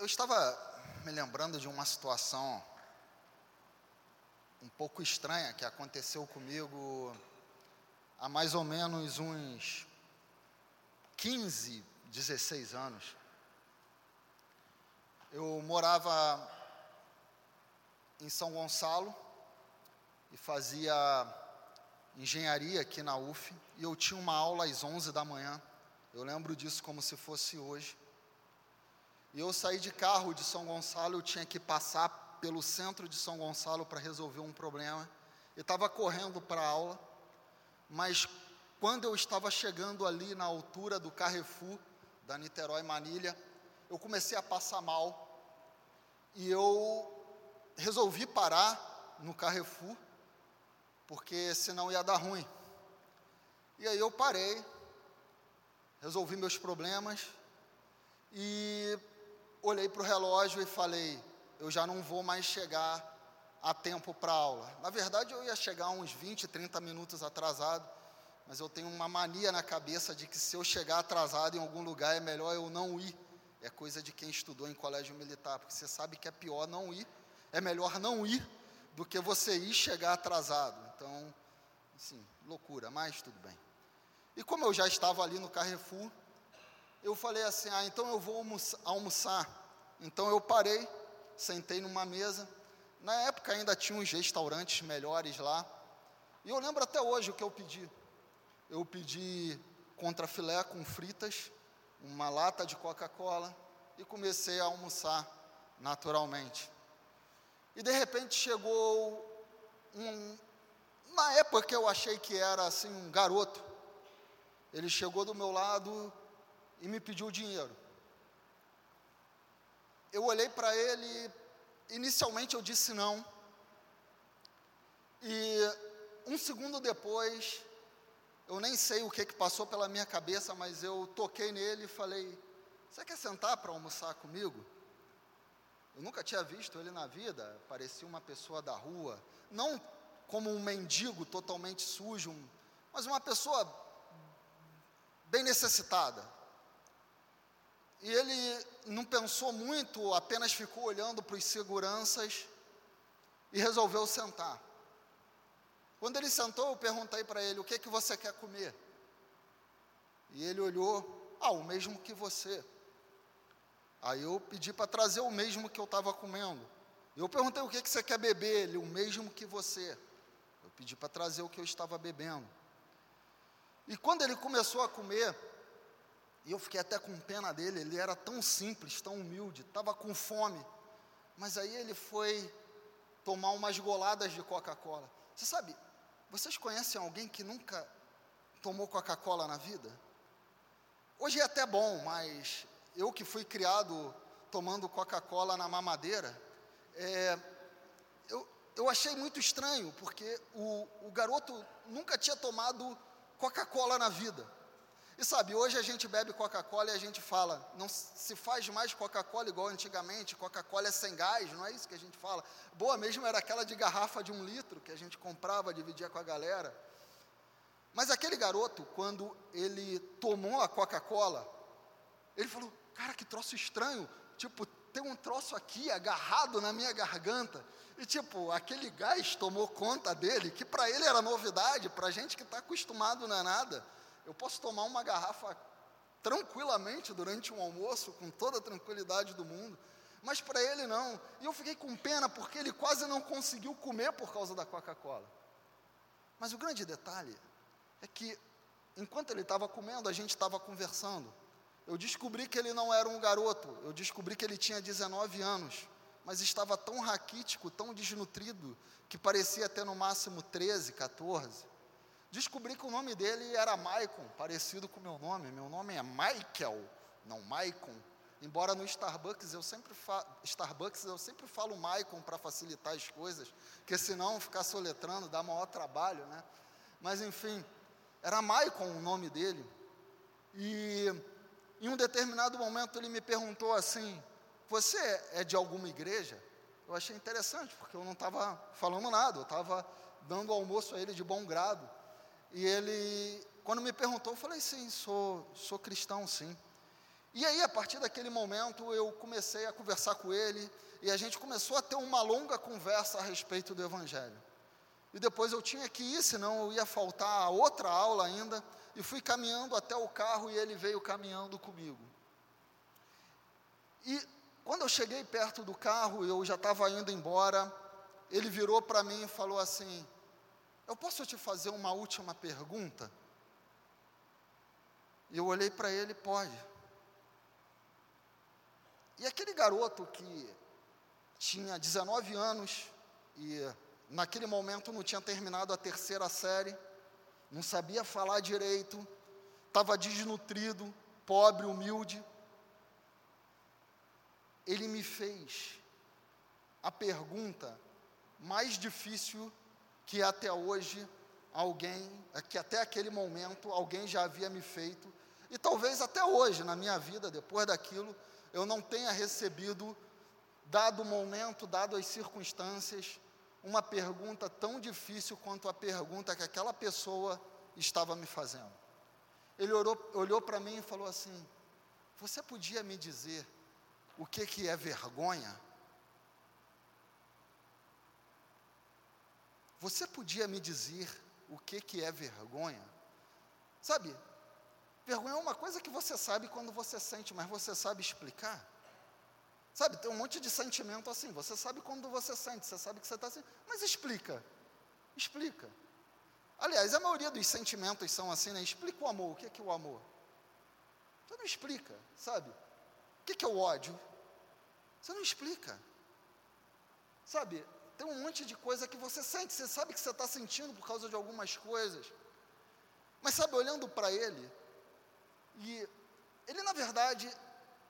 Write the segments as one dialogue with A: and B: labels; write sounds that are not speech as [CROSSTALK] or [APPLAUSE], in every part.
A: Eu estava me lembrando de uma situação um pouco estranha que aconteceu comigo há mais ou menos uns 15, 16 anos. Eu morava em São Gonçalo e fazia engenharia aqui na UF e eu tinha uma aula às 11 da manhã. Eu lembro disso como se fosse hoje. E eu saí de carro de São Gonçalo, eu tinha que passar pelo centro de São Gonçalo para resolver um problema. Eu estava correndo para a aula, mas quando eu estava chegando ali na altura do Carrefour, da Niterói Manilha, eu comecei a passar mal. E eu resolvi parar no Carrefour, porque senão ia dar ruim. E aí eu parei, resolvi meus problemas e olhei para o relógio e falei: eu já não vou mais chegar a tempo para aula. Na verdade, eu ia chegar uns 20, 30 minutos atrasado, mas eu tenho uma mania na cabeça de que se eu chegar atrasado em algum lugar é melhor eu não ir. É coisa de quem estudou em colégio militar, porque você sabe que é pior não ir, é melhor não ir do que você ir chegar atrasado. Então, assim, loucura, mas tudo bem. E como eu já estava ali no Carrefour, eu falei assim: ah, então eu vou almoçar. Então eu parei, sentei numa mesa. Na época ainda tinha uns restaurantes melhores lá. E eu lembro até hoje o que eu pedi. Eu pedi contrafilé com fritas, uma lata de Coca-Cola e comecei a almoçar naturalmente. E de repente chegou um, na época eu achei que era assim um garoto. Ele chegou do meu lado e me pediu dinheiro. Eu olhei para ele, inicialmente eu disse não. E um segundo depois, eu nem sei o que, que passou pela minha cabeça, mas eu toquei nele e falei: Você quer sentar para almoçar comigo? Eu nunca tinha visto ele na vida, parecia uma pessoa da rua, não como um mendigo totalmente sujo, mas uma pessoa bem necessitada. E ele não pensou muito, apenas ficou olhando para os seguranças e resolveu sentar. Quando ele sentou, eu perguntei para ele: O que, que você quer comer? E ele olhou: Ah, o mesmo que você. Aí eu pedi para trazer o mesmo que eu estava comendo. Eu perguntei: O que, que você quer beber? Ele: O mesmo que você. Eu pedi para trazer o que eu estava bebendo. E quando ele começou a comer, e eu fiquei até com pena dele, ele era tão simples, tão humilde, estava com fome. Mas aí ele foi tomar umas goladas de Coca-Cola. Você sabe, vocês conhecem alguém que nunca tomou Coca-Cola na vida? Hoje é até bom, mas eu que fui criado tomando Coca-Cola na mamadeira, é, eu, eu achei muito estranho, porque o, o garoto nunca tinha tomado Coca-Cola na vida. E sabe, hoje a gente bebe Coca-Cola e a gente fala, não se faz mais Coca-Cola igual antigamente, Coca-Cola é sem gás, não é isso que a gente fala. Boa mesmo era aquela de garrafa de um litro que a gente comprava, dividia com a galera. Mas aquele garoto, quando ele tomou a Coca-Cola, ele falou: Cara, que troço estranho. Tipo, tem um troço aqui agarrado na minha garganta. E, tipo, aquele gás tomou conta dele, que para ele era novidade, para a gente que está acostumado não é nada. Eu posso tomar uma garrafa tranquilamente durante um almoço, com toda a tranquilidade do mundo, mas para ele não. E eu fiquei com pena porque ele quase não conseguiu comer por causa da Coca-Cola. Mas o grande detalhe é que, enquanto ele estava comendo, a gente estava conversando. Eu descobri que ele não era um garoto, eu descobri que ele tinha 19 anos, mas estava tão raquítico, tão desnutrido, que parecia ter no máximo 13, 14. Descobri que o nome dele era Maicon, parecido com o meu nome. Meu nome é Michael, não Maicon. Embora no Starbucks eu sempre, fa Starbucks eu sempre falo Maicon para facilitar as coisas, porque senão ficar soletrando dá maior trabalho, né? Mas enfim, era Maicon o nome dele. E em um determinado momento ele me perguntou assim: Você é de alguma igreja? Eu achei interessante, porque eu não estava falando nada, eu estava dando almoço a ele de bom grado. E ele, quando me perguntou, eu falei: Sim, sou, sou cristão, sim. E aí, a partir daquele momento, eu comecei a conversar com ele e a gente começou a ter uma longa conversa a respeito do Evangelho. E depois eu tinha que ir, senão eu ia faltar a outra aula ainda. E fui caminhando até o carro e ele veio caminhando comigo. E quando eu cheguei perto do carro, eu já estava indo embora, ele virou para mim e falou assim: Eu posso te fazer uma última pergunta? E eu olhei para ele: Pode. E aquele garoto que tinha 19 anos e naquele momento não tinha terminado a terceira série, não sabia falar direito, estava desnutrido, pobre, humilde. Ele me fez a pergunta mais difícil que até hoje alguém, que até aquele momento alguém já havia me feito, e talvez até hoje, na minha vida, depois daquilo, eu não tenha recebido, dado o momento, dado as circunstâncias, uma pergunta tão difícil quanto a pergunta que aquela pessoa estava me fazendo. Ele olhou, olhou para mim e falou assim: Você podia me dizer o que, que é vergonha? Você podia me dizer o que, que é vergonha? Sabe, vergonha é uma coisa que você sabe quando você sente, mas você sabe explicar? Sabe, tem um monte de sentimento assim. Você sabe quando você sente, você sabe que você está assim, mas explica. Explica. Aliás, a maioria dos sentimentos são assim, né? Explica o amor. O que é, que é o amor? Você não explica, sabe? O que é, que é o ódio? Você não explica. Sabe, tem um monte de coisa que você sente, você sabe que você está sentindo por causa de algumas coisas. Mas sabe, olhando para ele, e ele na verdade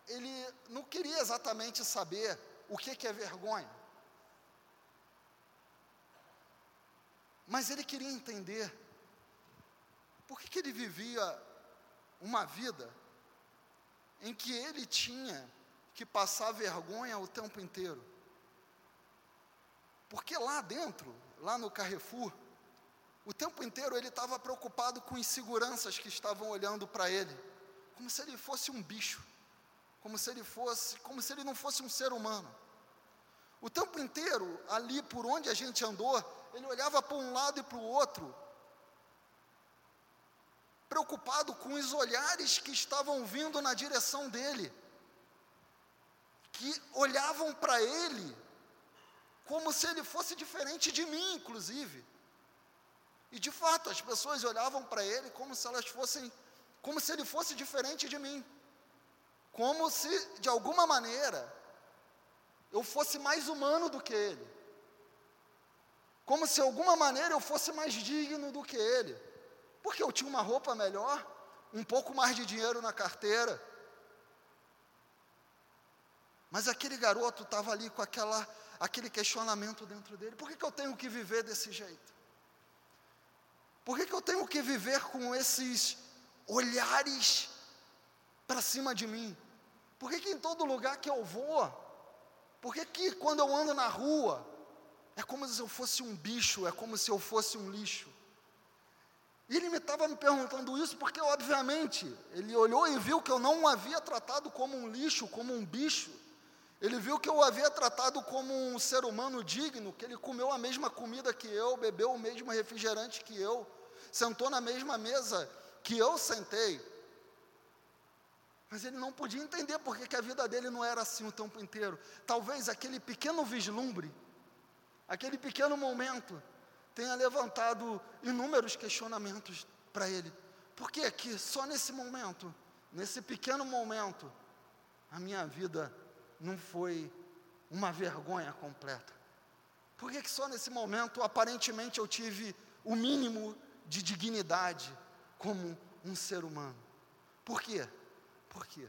A: ele não queria exatamente saber o que, que é vergonha. Mas ele queria entender por que, que ele vivia uma vida em que ele tinha que passar vergonha o tempo inteiro. Porque lá dentro, lá no Carrefour, o tempo inteiro ele estava preocupado com inseguranças que estavam olhando para ele, como se ele fosse um bicho como se ele fosse, como se ele não fosse um ser humano. O tempo inteiro, ali por onde a gente andou, ele olhava para um lado e para o outro, preocupado com os olhares que estavam vindo na direção dele, que olhavam para ele como se ele fosse diferente de mim, inclusive. E de fato, as pessoas olhavam para ele como se elas fossem, como se ele fosse diferente de mim como se, de alguma maneira, eu fosse mais humano do que ele. Como se, de alguma maneira, eu fosse mais digno do que ele. Porque eu tinha uma roupa melhor, um pouco mais de dinheiro na carteira. Mas aquele garoto estava ali com aquela, aquele questionamento dentro dele: por que, que eu tenho que viver desse jeito? Por que, que eu tenho que viver com esses olhares para cima de mim? Por que, que em todo lugar que eu vou, por que, que quando eu ando na rua, é como se eu fosse um bicho, é como se eu fosse um lixo? E ele me estava me perguntando isso porque, obviamente, ele olhou e viu que eu não o havia tratado como um lixo, como um bicho. Ele viu que eu o havia tratado como um ser humano digno, que ele comeu a mesma comida que eu, bebeu o mesmo refrigerante que eu, sentou na mesma mesa que eu sentei. Mas ele não podia entender porque que a vida dele não era assim o tempo inteiro. Talvez aquele pequeno vislumbre, aquele pequeno momento, tenha levantado inúmeros questionamentos para ele. Por que que só nesse momento, nesse pequeno momento, a minha vida não foi uma vergonha completa? Por que que só nesse momento, aparentemente, eu tive o mínimo de dignidade como um ser humano? Por quê? Por quê?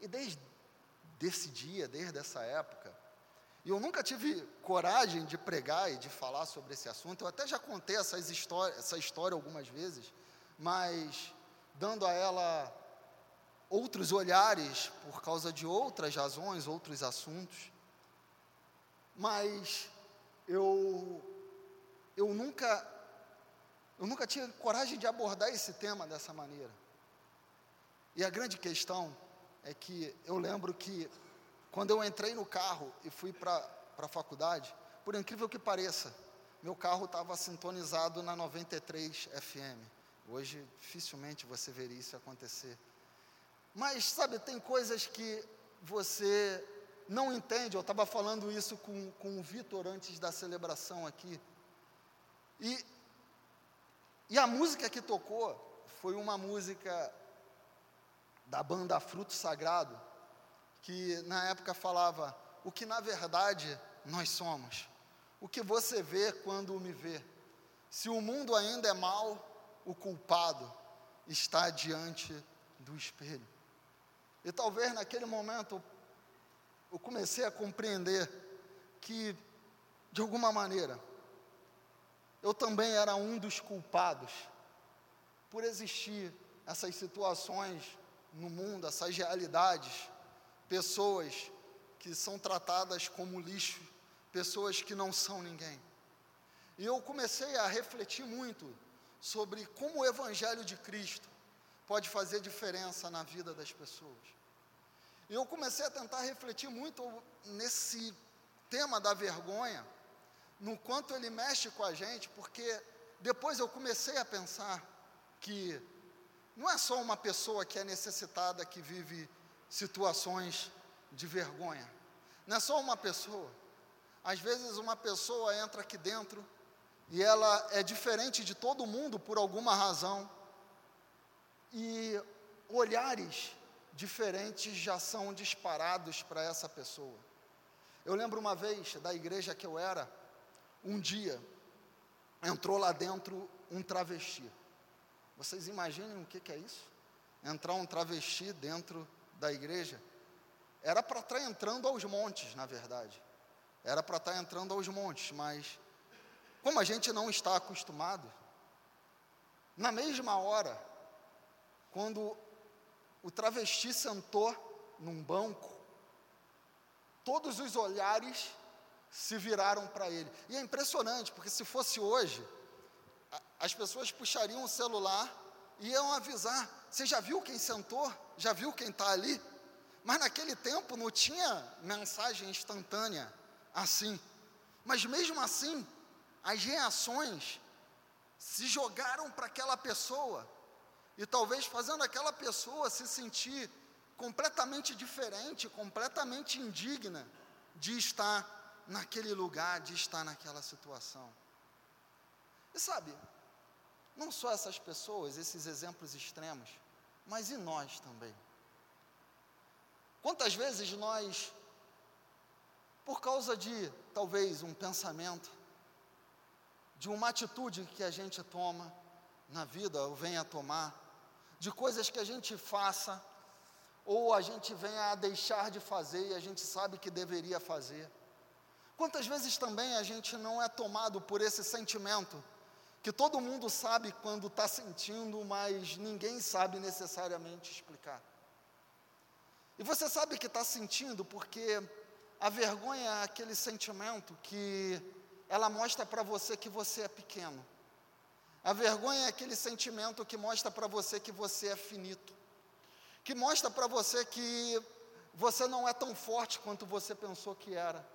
A: E desde esse dia, desde essa época, e eu nunca tive coragem de pregar e de falar sobre esse assunto, eu até já contei essas história, essa história algumas vezes, mas dando a ela outros olhares por causa de outras razões, outros assuntos. Mas eu eu nunca eu nunca tive coragem de abordar esse tema dessa maneira. E a grande questão é que eu lembro que quando eu entrei no carro e fui para a faculdade, por incrível que pareça, meu carro estava sintonizado na 93 FM. Hoje, dificilmente você veria isso acontecer. Mas, sabe, tem coisas que você não entende. Eu estava falando isso com, com o Vitor antes da celebração aqui. E, e a música que tocou foi uma música da banda Fruto Sagrado, que na época falava o que na verdade nós somos. O que você vê quando me vê. Se o mundo ainda é mal, o culpado está diante do espelho. E talvez naquele momento eu comecei a compreender que, de alguma maneira, eu também era um dos culpados por existir essas situações no mundo, essas realidades, pessoas que são tratadas como lixo pessoas que não são ninguém. E eu comecei a refletir muito sobre como o Evangelho de Cristo pode fazer diferença na vida das pessoas. E eu comecei a tentar refletir muito nesse tema da vergonha, no quanto ele mexe com a gente, porque depois eu comecei a pensar que não é só uma pessoa que é necessitada que vive situações de vergonha, não é só uma pessoa. Às vezes uma pessoa entra aqui dentro e ela é diferente de todo mundo por alguma razão, e olhares diferentes já são disparados para essa pessoa. Eu lembro uma vez da igreja que eu era, um dia entrou lá dentro um travesti. Vocês imaginem o que, que é isso? Entrar um travesti dentro da igreja. Era para estar entrando aos montes, na verdade. Era para estar tá entrando aos montes, mas como a gente não está acostumado, na mesma hora, quando o travesti sentou num banco, todos os olhares se viraram para ele. E é impressionante, porque se fosse hoje, as pessoas puxariam o celular e iam avisar: você já viu quem sentou? Já viu quem está ali? Mas naquele tempo não tinha mensagem instantânea assim. Mas mesmo assim, as reações se jogaram para aquela pessoa e talvez fazendo aquela pessoa se sentir completamente diferente, completamente indigna de estar naquele lugar, de estar naquela situação. E sabe, não só essas pessoas, esses exemplos extremos, mas e nós também. Quantas vezes nós por causa de talvez um pensamento, de uma atitude que a gente toma na vida ou venha a tomar, de coisas que a gente faça ou a gente venha a deixar de fazer e a gente sabe que deveria fazer. Quantas vezes também a gente não é tomado por esse sentimento que todo mundo sabe quando está sentindo, mas ninguém sabe necessariamente explicar. E você sabe que está sentindo porque a vergonha é aquele sentimento que ela mostra para você que você é pequeno. A vergonha é aquele sentimento que mostra para você que você é finito. Que mostra para você que você não é tão forte quanto você pensou que era.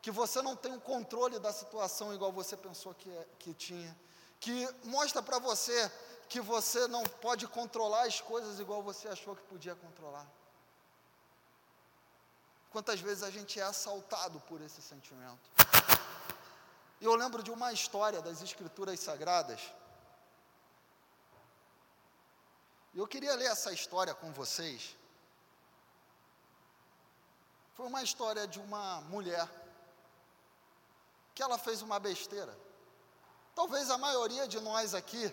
A: Que você não tem o controle da situação igual você pensou que, é, que tinha. Que mostra para você que você não pode controlar as coisas igual você achou que podia controlar. Quantas vezes a gente é assaltado por esse sentimento? Eu lembro de uma história das Escrituras Sagradas. E eu queria ler essa história com vocês. Foi uma história de uma mulher que ela fez uma besteira. Talvez a maioria de nós aqui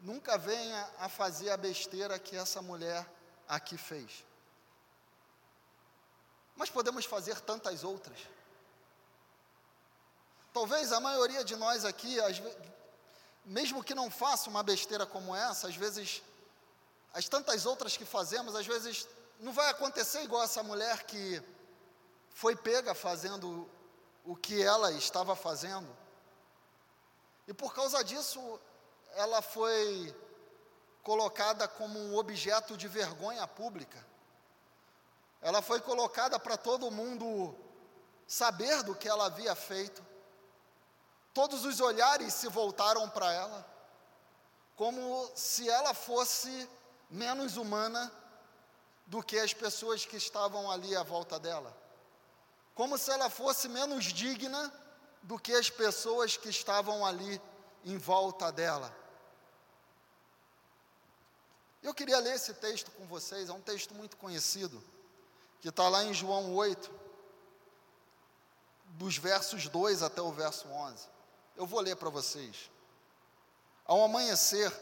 A: nunca venha a fazer a besteira que essa mulher aqui fez. Mas podemos fazer tantas outras. Talvez a maioria de nós aqui, mesmo que não faça uma besteira como essa, às vezes, as tantas outras que fazemos, às vezes não vai acontecer igual essa mulher que foi pega fazendo o que ela estava fazendo. E por causa disso, ela foi colocada como um objeto de vergonha pública. Ela foi colocada para todo mundo saber do que ela havia feito. Todos os olhares se voltaram para ela, como se ela fosse menos humana do que as pessoas que estavam ali à volta dela, como se ela fosse menos digna do que as pessoas que estavam ali em volta dela. Eu queria ler esse texto com vocês, é um texto muito conhecido, que está lá em João 8, dos versos 2 até o verso 11. Eu vou ler para vocês. Ao amanhecer,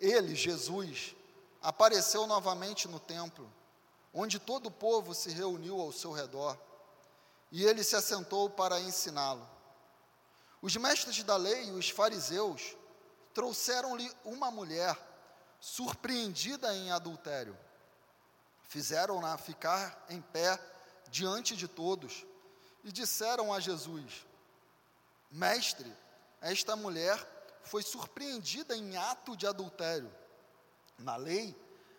A: ele, Jesus, apareceu novamente no templo, onde todo o povo se reuniu ao seu redor, e ele se assentou para ensiná-lo. Os mestres da lei e os fariseus trouxeram-lhe uma mulher surpreendida em adultério. Fizeram-na ficar em pé diante de todos e disseram a Jesus: Mestre, esta mulher foi surpreendida em ato de adultério. Na lei,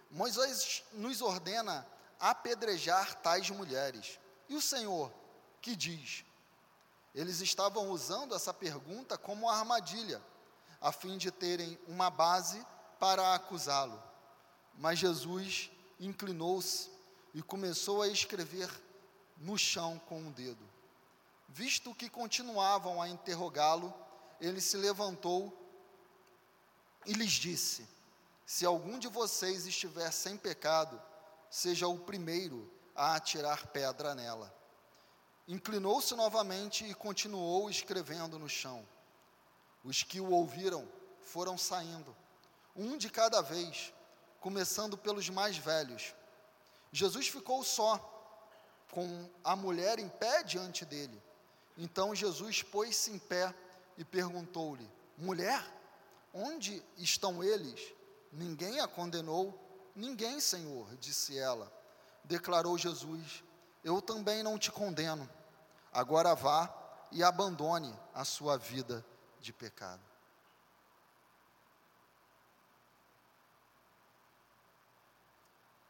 A: Moisés nos ordena apedrejar tais mulheres. E o Senhor, que diz? Eles estavam usando essa pergunta como armadilha, a fim de terem uma base para acusá-lo. Mas Jesus inclinou-se e começou a escrever no chão com um dedo. Visto que continuavam a interrogá-lo, ele se levantou e lhes disse: Se algum de vocês estiver sem pecado, seja o primeiro a atirar pedra nela. Inclinou-se novamente e continuou escrevendo no chão. Os que o ouviram foram saindo, um de cada vez, começando pelos mais velhos. Jesus ficou só, com a mulher em pé diante dele. Então Jesus pôs-se em pé e perguntou-lhe: Mulher, onde estão eles? Ninguém a condenou? Ninguém, Senhor, disse ela. Declarou Jesus: Eu também não te condeno. Agora vá e abandone a sua vida de pecado.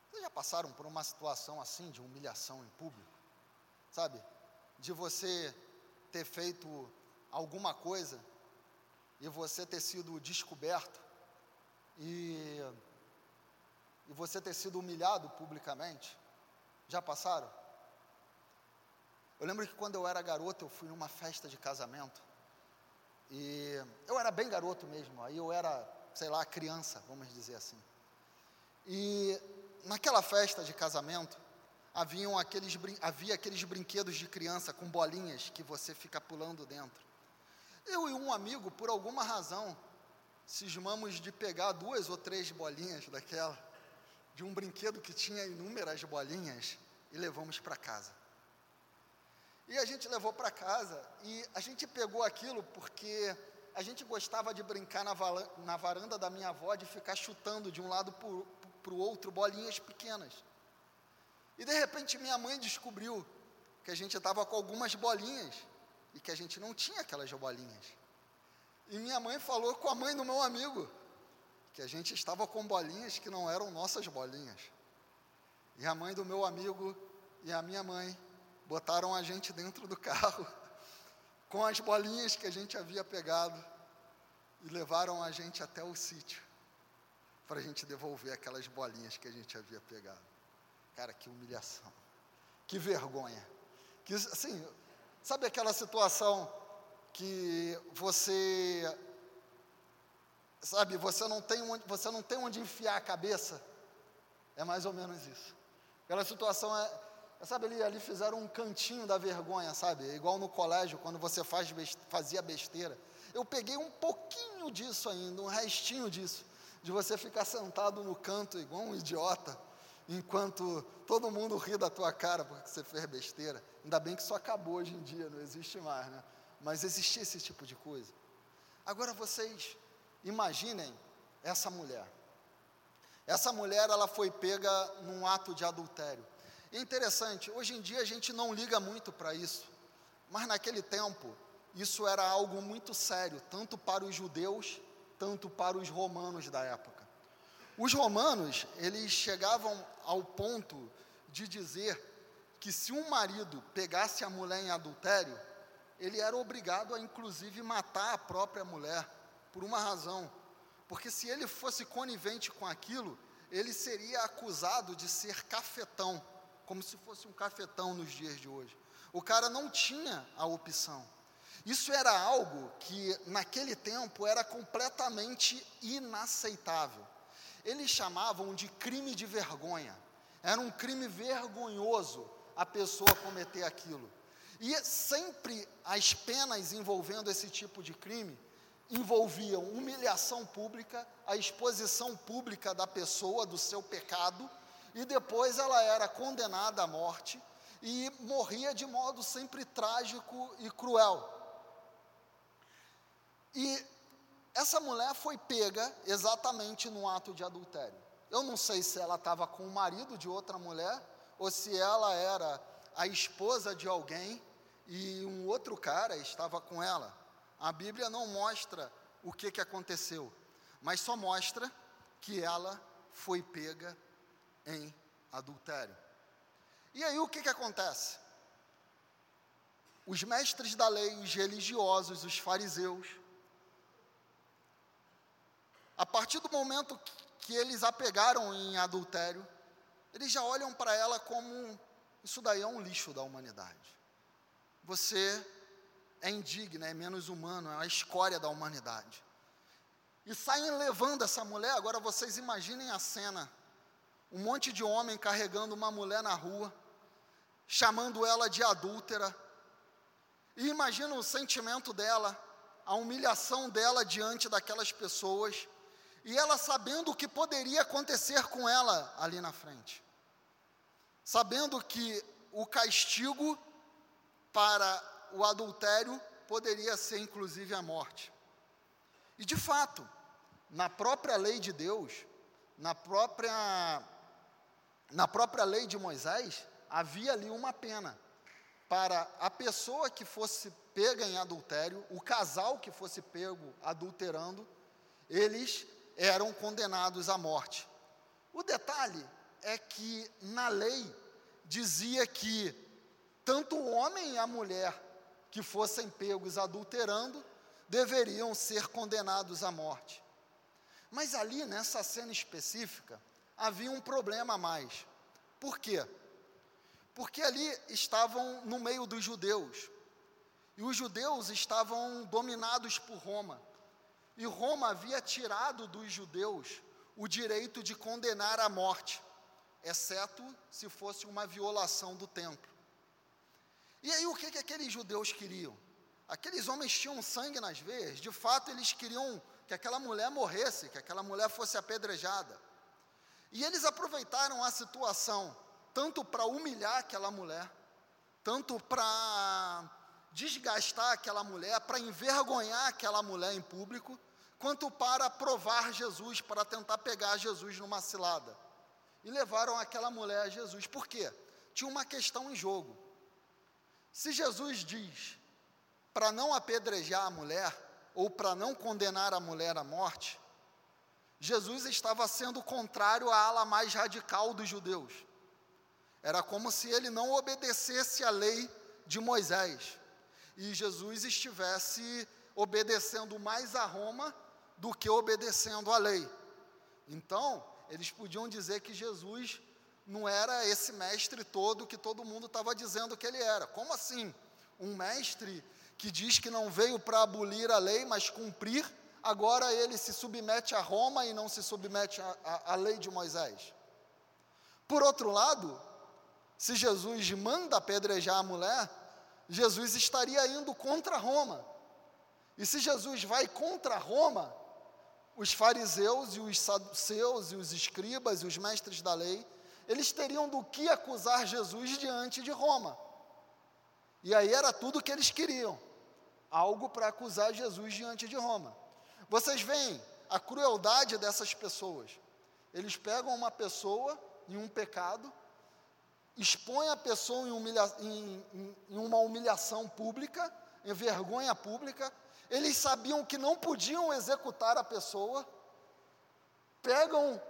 A: Vocês já passaram por uma situação assim de humilhação em público? Sabe? De você ter feito alguma coisa e você ter sido descoberto e, e você ter sido humilhado publicamente? Já passaram? Eu lembro que quando eu era garoto, eu fui numa festa de casamento. E eu era bem garoto mesmo, aí eu era, sei lá, criança, vamos dizer assim. E naquela festa de casamento, haviam aqueles, havia aqueles brinquedos de criança com bolinhas que você fica pulando dentro. Eu e um amigo, por alguma razão, cismamos de pegar duas ou três bolinhas daquela, de um brinquedo que tinha inúmeras bolinhas, e levamos para casa. E a gente levou para casa e a gente pegou aquilo porque a gente gostava de brincar na, na varanda da minha avó, de ficar chutando de um lado para o outro bolinhas pequenas. E de repente minha mãe descobriu que a gente estava com algumas bolinhas e que a gente não tinha aquelas bolinhas. E minha mãe falou com a mãe do meu amigo que a gente estava com bolinhas que não eram nossas bolinhas. E a mãe do meu amigo e a minha mãe botaram a gente dentro do carro [LAUGHS] com as bolinhas que a gente havia pegado e levaram a gente até o sítio para a gente devolver aquelas bolinhas que a gente havia pegado. Cara, que humilhação, que vergonha. Que, assim, sabe aquela situação que você, sabe, você não tem onde, você não tem onde enfiar a cabeça? É mais ou menos isso. Aquela situação é, Sabe, ali, ali fizeram um cantinho da vergonha, sabe? Igual no colégio, quando você faz, fazia besteira. Eu peguei um pouquinho disso ainda, um restinho disso, de você ficar sentado no canto igual um idiota, enquanto todo mundo ri da tua cara porque você fez besteira. Ainda bem que isso acabou hoje em dia, não existe mais, né? Mas existia esse tipo de coisa. Agora vocês imaginem essa mulher. Essa mulher, ela foi pega num ato de adultério. E é interessante, hoje em dia a gente não liga muito para isso, mas naquele tempo isso era algo muito sério, tanto para os judeus, tanto para os romanos da época. Os romanos, eles chegavam ao ponto de dizer que se um marido pegasse a mulher em adultério, ele era obrigado a inclusive matar a própria mulher, por uma razão. Porque se ele fosse conivente com aquilo, ele seria acusado de ser cafetão, como se fosse um cafetão nos dias de hoje. O cara não tinha a opção. Isso era algo que naquele tempo era completamente inaceitável. Eles chamavam de crime de vergonha. Era um crime vergonhoso a pessoa cometer aquilo. E sempre as penas envolvendo esse tipo de crime envolviam humilhação pública, a exposição pública da pessoa do seu pecado, e depois ela era condenada à morte e morria de modo sempre trágico e cruel. E essa mulher foi pega exatamente no ato de adultério. Eu não sei se ela estava com o marido de outra mulher ou se ela era a esposa de alguém e um outro cara estava com ela. A Bíblia não mostra o que, que aconteceu, mas só mostra que ela foi pega em adultério. E aí o que, que acontece? Os mestres da lei, os religiosos, os fariseus, a partir do momento que eles a pegaram em adultério, eles já olham para ela como isso daí é um lixo da humanidade. Você é indigna, é menos humano, é a escória da humanidade. E saem levando essa mulher, agora vocês imaginem a cena: um monte de homem carregando uma mulher na rua, chamando ela de adúltera. E imagina o sentimento dela, a humilhação dela diante daquelas pessoas, e ela sabendo o que poderia acontecer com ela ali na frente. Sabendo que o castigo para o adultério poderia ser inclusive a morte. E de fato, na própria lei de Deus, na própria na própria lei de Moisés, havia ali uma pena para a pessoa que fosse pega em adultério, o casal que fosse pego adulterando, eles eram condenados à morte. O detalhe é que na lei dizia que tanto o homem e a mulher que fossem pegos adulterando deveriam ser condenados à morte. Mas ali, nessa cena específica, havia um problema a mais. Por quê? Porque ali estavam no meio dos judeus. E os judeus estavam dominados por Roma. E Roma havia tirado dos judeus o direito de condenar à morte, exceto se fosse uma violação do templo. E aí o que, que aqueles judeus queriam? Aqueles homens tinham sangue nas veias, de fato eles queriam que aquela mulher morresse, que aquela mulher fosse apedrejada. E eles aproveitaram a situação tanto para humilhar aquela mulher, tanto para desgastar aquela mulher, para envergonhar aquela mulher em público, quanto para provar Jesus, para tentar pegar Jesus numa cilada. E levaram aquela mulher a Jesus. Por quê? Tinha uma questão em jogo. Se Jesus diz para não apedrejar a mulher, ou para não condenar a mulher à morte, Jesus estava sendo contrário à ala mais radical dos judeus. Era como se ele não obedecesse a lei de Moisés e Jesus estivesse obedecendo mais a Roma do que obedecendo a lei. Então, eles podiam dizer que Jesus não era esse mestre todo que todo mundo estava dizendo que ele era. Como assim? Um mestre que diz que não veio para abolir a lei, mas cumprir, agora ele se submete a Roma e não se submete à lei de Moisés. Por outro lado, se Jesus manda apedrejar a mulher, Jesus estaria indo contra Roma. E se Jesus vai contra Roma, os fariseus e os saduceus e os escribas e os mestres da lei eles teriam do que acusar Jesus diante de Roma. E aí era tudo que eles queriam, algo para acusar Jesus diante de Roma. Vocês veem a crueldade dessas pessoas. Eles pegam uma pessoa em um pecado, expõem a pessoa em, humilha em, em, em uma humilhação pública, em vergonha pública. Eles sabiam que não podiam executar a pessoa, pegam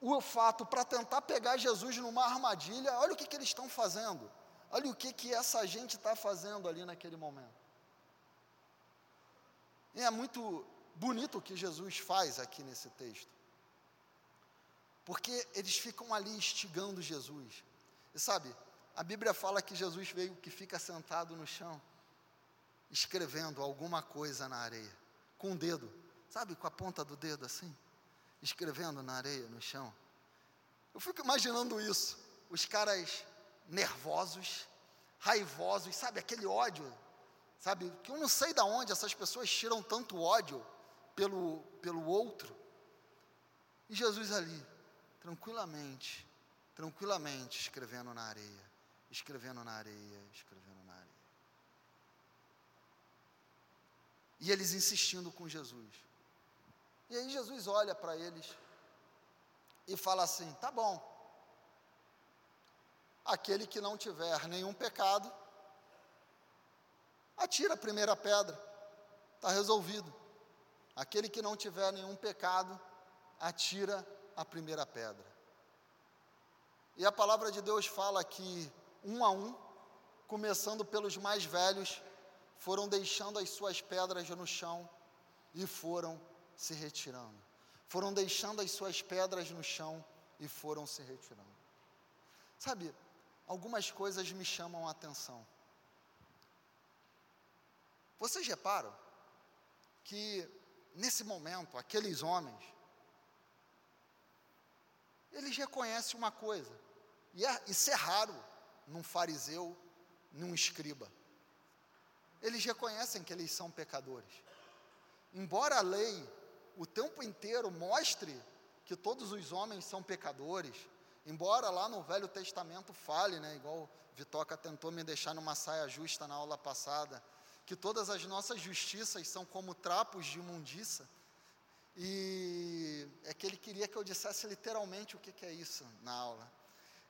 A: o fato para tentar pegar Jesus numa armadilha, olha o que, que eles estão fazendo. Olha o que, que essa gente está fazendo ali naquele momento. E é muito bonito o que Jesus faz aqui nesse texto. Porque eles ficam ali instigando Jesus. E sabe, a Bíblia fala que Jesus veio que fica sentado no chão, escrevendo alguma coisa na areia, com o dedo, sabe, com a ponta do dedo assim escrevendo na areia, no chão. Eu fico imaginando isso, os caras nervosos, raivosos, sabe, aquele ódio, sabe, que eu não sei de onde essas pessoas tiram tanto ódio pelo, pelo outro. E Jesus ali, tranquilamente, tranquilamente escrevendo na areia, escrevendo na areia, escrevendo na areia. E eles insistindo com Jesus. E aí Jesus olha para eles e fala assim: tá bom, aquele que não tiver nenhum pecado, atira a primeira pedra, está resolvido. Aquele que não tiver nenhum pecado, atira a primeira pedra. E a palavra de Deus fala que, um a um, começando pelos mais velhos, foram deixando as suas pedras no chão e foram se retirando. Foram deixando as suas pedras no chão e foram se retirando. Sabe, algumas coisas me chamam a atenção. Vocês reparam que nesse momento, aqueles homens, eles reconhecem uma coisa, e é, isso é raro num fariseu, num escriba. Eles reconhecem que eles são pecadores. Embora a lei o tempo inteiro mostre que todos os homens são pecadores, embora lá no Velho Testamento fale, né, igual Vitoca tentou me deixar numa saia justa na aula passada, que todas as nossas justiças são como trapos de imundiça, e é que ele queria que eu dissesse literalmente o que, que é isso na aula.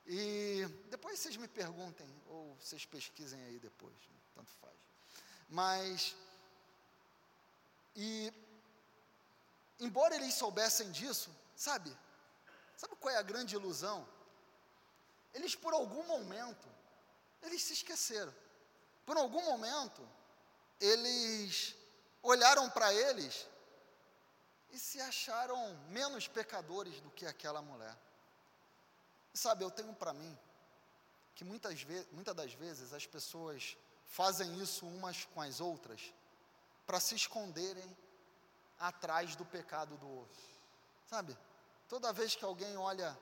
A: E depois vocês me perguntem, ou vocês pesquisem aí depois, tanto faz. Mas, e embora eles soubessem disso, sabe? Sabe qual é a grande ilusão? Eles por algum momento, eles se esqueceram. Por algum momento, eles olharam para eles e se acharam menos pecadores do que aquela mulher. Sabe, eu tenho para mim que muitas, muitas das vezes as pessoas fazem isso umas com as outras para se esconderem atrás do pecado do outro. Sabe? Toda vez que alguém olha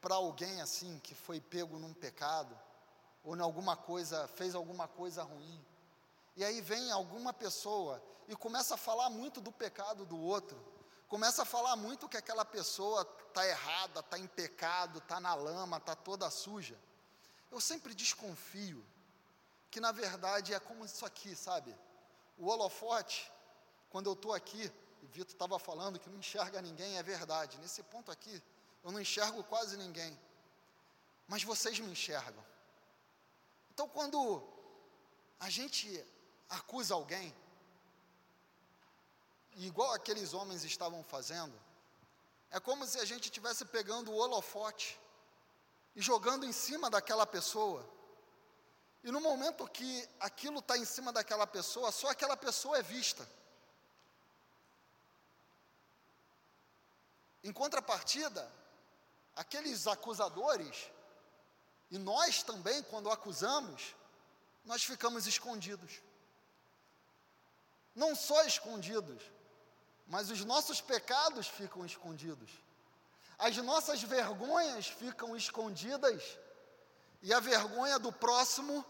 A: para alguém assim que foi pego num pecado ou em alguma coisa, fez alguma coisa ruim, e aí vem alguma pessoa e começa a falar muito do pecado do outro, começa a falar muito que aquela pessoa está errada, está em pecado, está na lama, está toda suja. Eu sempre desconfio que na verdade é como isso aqui, sabe? O holofote quando eu estou aqui, o Vitor estava falando que não enxerga ninguém, é verdade. Nesse ponto aqui, eu não enxergo quase ninguém. Mas vocês me enxergam. Então, quando a gente acusa alguém, igual aqueles homens estavam fazendo, é como se a gente estivesse pegando o holofote e jogando em cima daquela pessoa. E no momento que aquilo está em cima daquela pessoa, só aquela pessoa é vista. Em contrapartida, aqueles acusadores, e nós também, quando acusamos, nós ficamos escondidos. Não só escondidos, mas os nossos pecados ficam escondidos. As nossas vergonhas ficam escondidas e a vergonha do próximo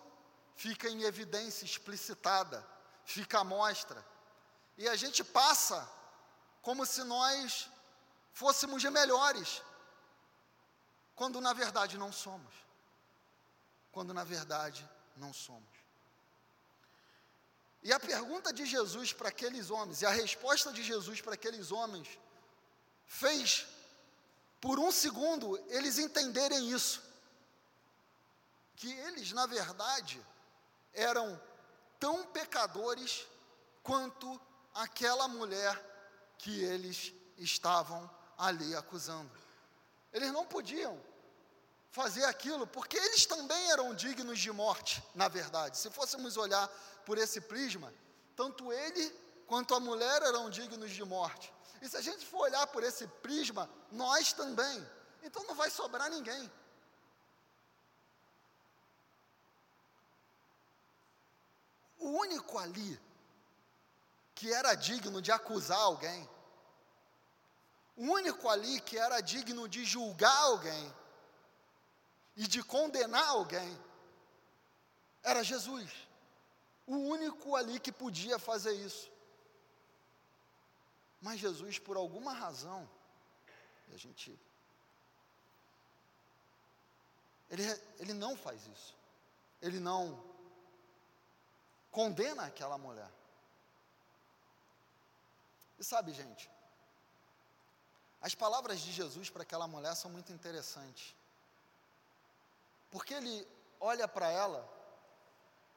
A: fica em evidência explicitada, fica à mostra. E a gente passa como se nós fôssemos melhores, quando na verdade não somos. Quando na verdade não somos. E a pergunta de Jesus para aqueles homens, e a resposta de Jesus para aqueles homens, fez, por um segundo, eles entenderem isso. Que eles, na verdade, eram tão pecadores quanto aquela mulher que eles estavam ali acusando. Eles não podiam fazer aquilo, porque eles também eram dignos de morte, na verdade. Se fôssemos olhar por esse prisma, tanto ele quanto a mulher eram dignos de morte. E se a gente for olhar por esse prisma, nós também. Então não vai sobrar ninguém. O único ali que era digno de acusar alguém, o único ali que era digno de julgar alguém e de condenar alguém, era Jesus. O único ali que podia fazer isso. Mas Jesus, por alguma razão, a gente. Ele, ele não faz isso. Ele não condena aquela mulher. E sabe, gente, as palavras de Jesus para aquela mulher são muito interessantes. Porque ele olha para ela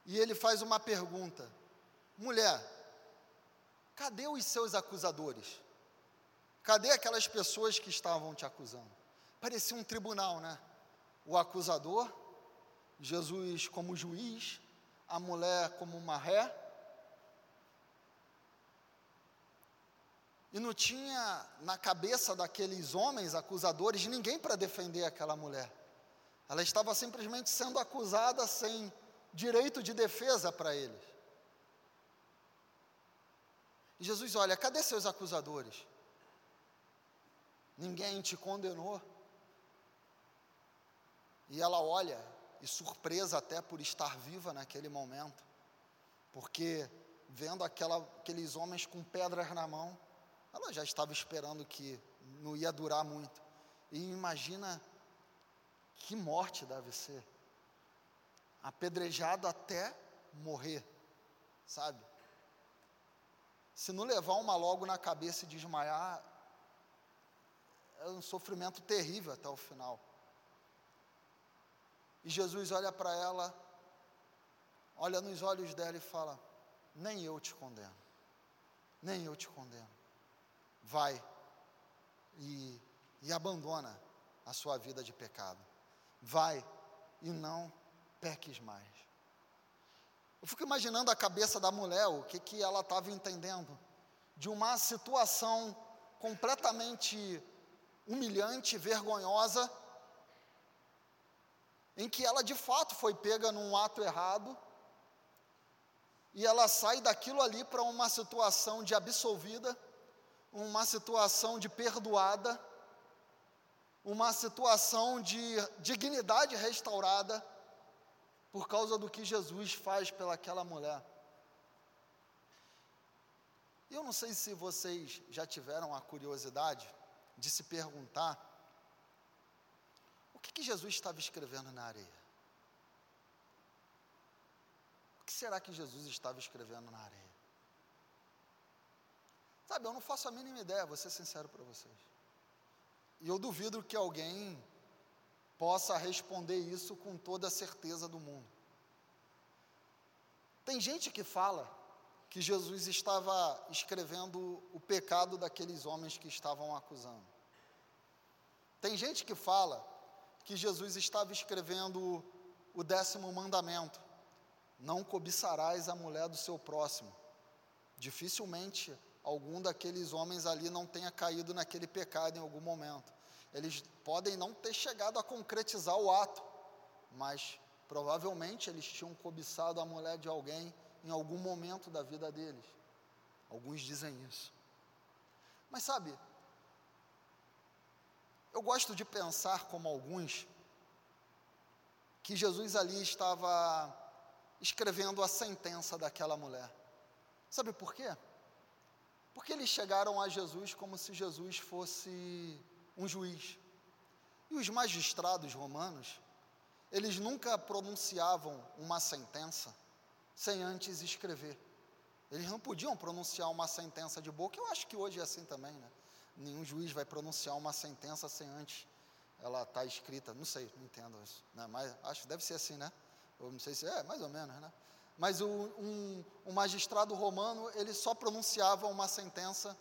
A: e ele faz uma pergunta: mulher, cadê os seus acusadores? Cadê aquelas pessoas que estavam te acusando? Parecia um tribunal, né? O acusador, Jesus como juiz, a mulher como uma ré. E não tinha na cabeça daqueles homens acusadores ninguém para defender aquela mulher. Ela estava simplesmente sendo acusada sem direito de defesa para eles. E Jesus olha: cadê seus acusadores? Ninguém te condenou. E ela olha, e surpresa até por estar viva naquele momento, porque vendo aquela, aqueles homens com pedras na mão, ela já estava esperando que não ia durar muito. E imagina que morte deve ser. Apedrejado até morrer, sabe? Se não levar uma logo na cabeça e desmaiar, é um sofrimento terrível até o final. E Jesus olha para ela, olha nos olhos dela e fala: Nem eu te condeno, nem eu te condeno. Vai e, e abandona a sua vida de pecado. Vai e não peques mais. Eu fico imaginando a cabeça da mulher, o que, que ela estava entendendo de uma situação completamente humilhante, vergonhosa, em que ela de fato foi pega num ato errado, e ela sai daquilo ali para uma situação de absolvida, uma situação de perdoada, uma situação de dignidade restaurada, por causa do que Jesus faz pelaquela mulher. Eu não sei se vocês já tiveram a curiosidade de se perguntar que, que Jesus estava escrevendo na areia. O que será que Jesus estava escrevendo na areia? Sabe, eu não faço a mínima ideia, vou ser sincero para vocês. E eu duvido que alguém possa responder isso com toda a certeza do mundo. Tem gente que fala que Jesus estava escrevendo o pecado daqueles homens que estavam acusando. Tem gente que fala que Jesus estava escrevendo o décimo mandamento: não cobiçarás a mulher do seu próximo. Dificilmente algum daqueles homens ali não tenha caído naquele pecado em algum momento. Eles podem não ter chegado a concretizar o ato, mas provavelmente eles tinham cobiçado a mulher de alguém em algum momento da vida deles. Alguns dizem isso. Mas sabe, eu gosto de pensar como alguns que Jesus ali estava escrevendo a sentença daquela mulher. Sabe por quê? Porque eles chegaram a Jesus como se Jesus fosse um juiz. E os magistrados romanos, eles nunca pronunciavam uma sentença sem antes escrever. Eles não podiam pronunciar uma sentença de boca. Eu acho que hoje é assim também, né? Nenhum juiz vai pronunciar uma sentença sem antes ela estar tá escrita. Não sei, não entendo isso. Né? Mas acho que deve ser assim, né? Eu não sei se é, mais ou menos, né? Mas o, um, um magistrado romano, ele só pronunciava uma sentença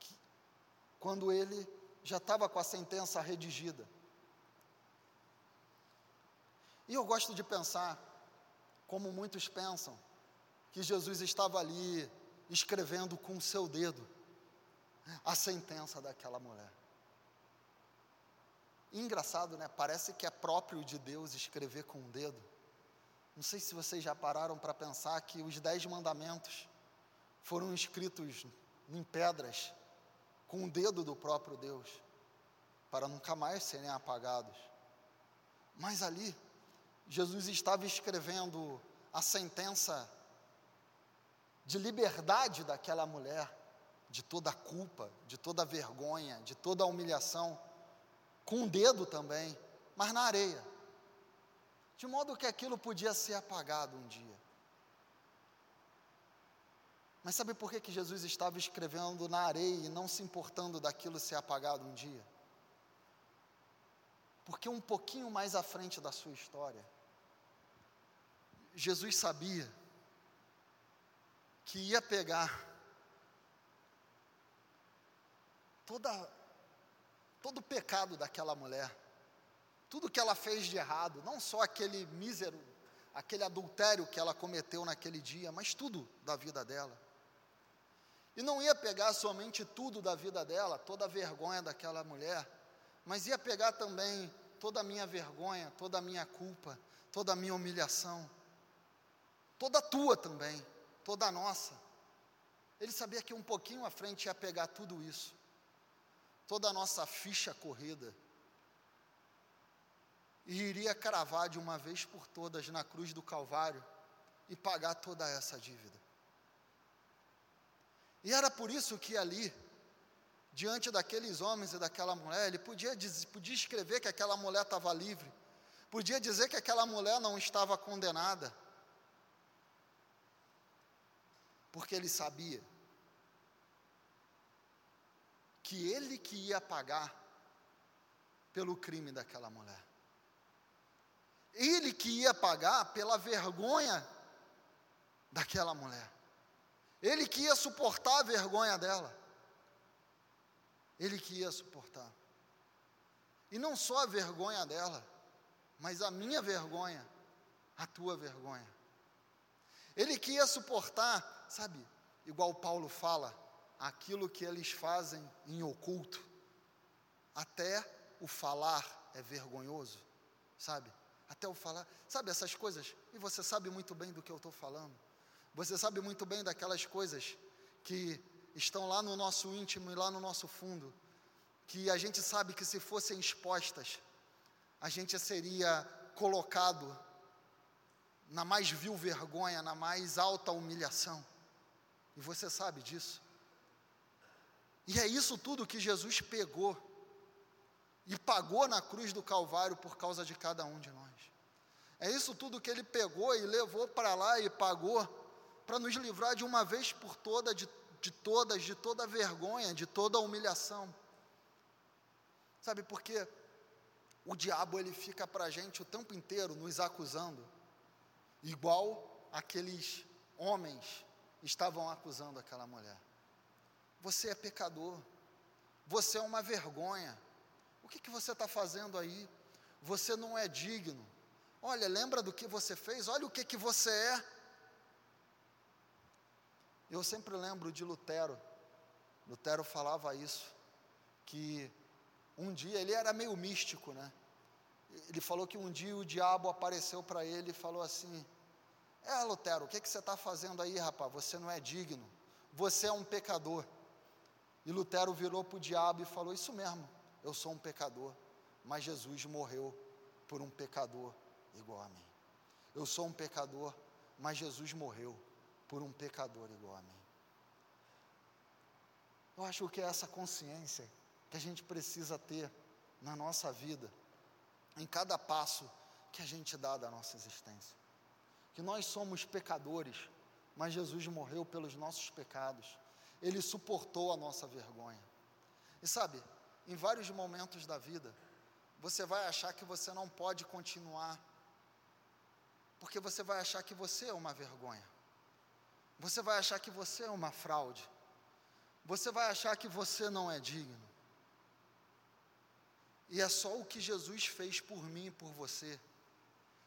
A: que, quando ele já estava com a sentença redigida. E eu gosto de pensar, como muitos pensam, que Jesus estava ali escrevendo com o seu dedo a sentença daquela mulher. Engraçado, né? Parece que é próprio de Deus escrever com o dedo. Não sei se vocês já pararam para pensar que os dez mandamentos foram escritos em pedras com o dedo do próprio Deus, para nunca mais serem apagados. Mas ali, Jesus estava escrevendo a sentença de liberdade daquela mulher, de toda a culpa, de toda a vergonha, de toda a humilhação, com o dedo também, mas na areia, de modo que aquilo podia ser apagado um dia. Mas sabe por que, que Jesus estava escrevendo na areia e não se importando daquilo ser apagado um dia? Porque um pouquinho mais à frente da sua história, Jesus sabia que ia pegar toda, todo o pecado daquela mulher, tudo que ela fez de errado, não só aquele mísero, aquele adultério que ela cometeu naquele dia, mas tudo da vida dela. E não ia pegar somente tudo da vida dela, toda a vergonha daquela mulher, mas ia pegar também toda a minha vergonha, toda a minha culpa, toda a minha humilhação, toda a tua também, toda a nossa. Ele sabia que um pouquinho à frente ia pegar tudo isso, toda a nossa ficha corrida, e iria cravar de uma vez por todas na cruz do Calvário e pagar toda essa dívida. E era por isso que ali, diante daqueles homens e daquela mulher, ele podia, dizer, podia escrever que aquela mulher estava livre, podia dizer que aquela mulher não estava condenada, porque ele sabia que ele que ia pagar pelo crime daquela mulher. Ele que ia pagar pela vergonha daquela mulher. Ele que ia suportar a vergonha dela. Ele que ia suportar. E não só a vergonha dela, mas a minha vergonha, a tua vergonha. Ele que ia suportar, sabe, igual Paulo fala, aquilo que eles fazem em oculto. Até o falar é vergonhoso, sabe? Até o falar, sabe essas coisas? E você sabe muito bem do que eu estou falando. Você sabe muito bem daquelas coisas que estão lá no nosso íntimo e lá no nosso fundo, que a gente sabe que se fossem expostas, a gente seria colocado na mais vil vergonha, na mais alta humilhação. E você sabe disso. E é isso tudo que Jesus pegou e pagou na cruz do Calvário por causa de cada um de nós. É isso tudo que ele pegou e levou para lá e pagou para nos livrar de uma vez por toda, de, de todas, de toda vergonha, de toda humilhação. Sabe, porque o diabo ele fica para a gente o tempo inteiro nos acusando, igual aqueles homens estavam acusando aquela mulher. Você é pecador, você é uma vergonha. O que, que você está fazendo aí? Você não é digno. Olha, lembra do que você fez? Olha o que, que você é. Eu sempre lembro de Lutero. Lutero falava isso, que um dia ele era meio místico, né? Ele falou que um dia o diabo apareceu para ele e falou assim: É, Lutero, o que, que você está fazendo aí, rapaz? Você não é digno, você é um pecador. E Lutero virou para o diabo e falou: Isso mesmo, eu sou um pecador, mas Jesus morreu por um pecador igual a mim. Eu sou um pecador, mas Jesus morreu por um pecador igual a mim. Eu acho que é essa consciência que a gente precisa ter na nossa vida, em cada passo que a gente dá da nossa existência. Que nós somos pecadores, mas Jesus morreu pelos nossos pecados, Ele suportou a nossa vergonha. E sabe, em vários momentos da vida, você vai achar que você não pode continuar, porque você vai achar que você é uma vergonha. Você vai achar que você é uma fraude. Você vai achar que você não é digno. E é só o que Jesus fez por mim e por você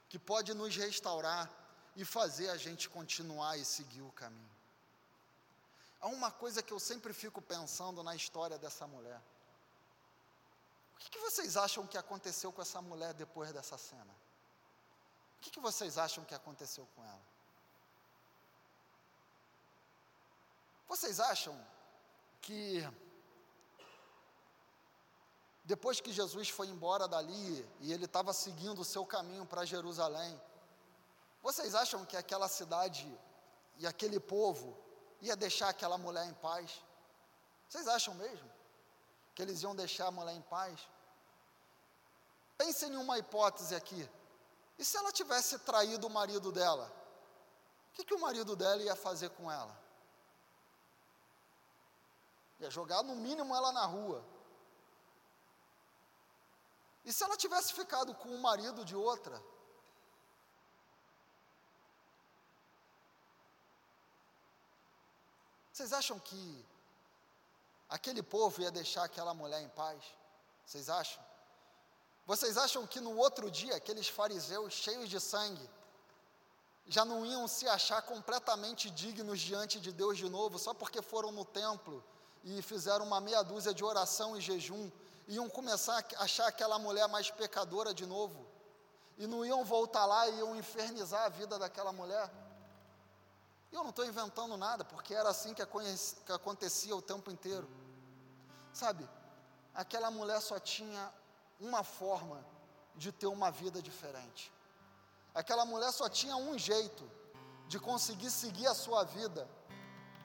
A: que pode nos restaurar e fazer a gente continuar e seguir o caminho. Há uma coisa que eu sempre fico pensando na história dessa mulher. O que, que vocês acham que aconteceu com essa mulher depois dessa cena? O que, que vocês acham que aconteceu com ela? Vocês acham que depois que Jesus foi embora dali e ele estava seguindo o seu caminho para Jerusalém, vocês acham que aquela cidade e aquele povo ia deixar aquela mulher em paz? Vocês acham mesmo que eles iam deixar a mulher em paz? Pensem em uma hipótese aqui. E se ela tivesse traído o marido dela? O que, que o marido dela ia fazer com ela? Ia jogar no mínimo ela na rua. E se ela tivesse ficado com o marido de outra? Vocês acham que aquele povo ia deixar aquela mulher em paz? Vocês acham? Vocês acham que no outro dia aqueles fariseus cheios de sangue já não iam se achar completamente dignos diante de Deus de novo só porque foram no templo e fizeram uma meia dúzia de oração e jejum iam começar a achar aquela mulher mais pecadora de novo, e não iam voltar lá e iam infernizar a vida daquela mulher. Eu não estou inventando nada, porque era assim que, que acontecia o tempo inteiro. Sabe, aquela mulher só tinha uma forma de ter uma vida diferente. Aquela mulher só tinha um jeito de conseguir seguir a sua vida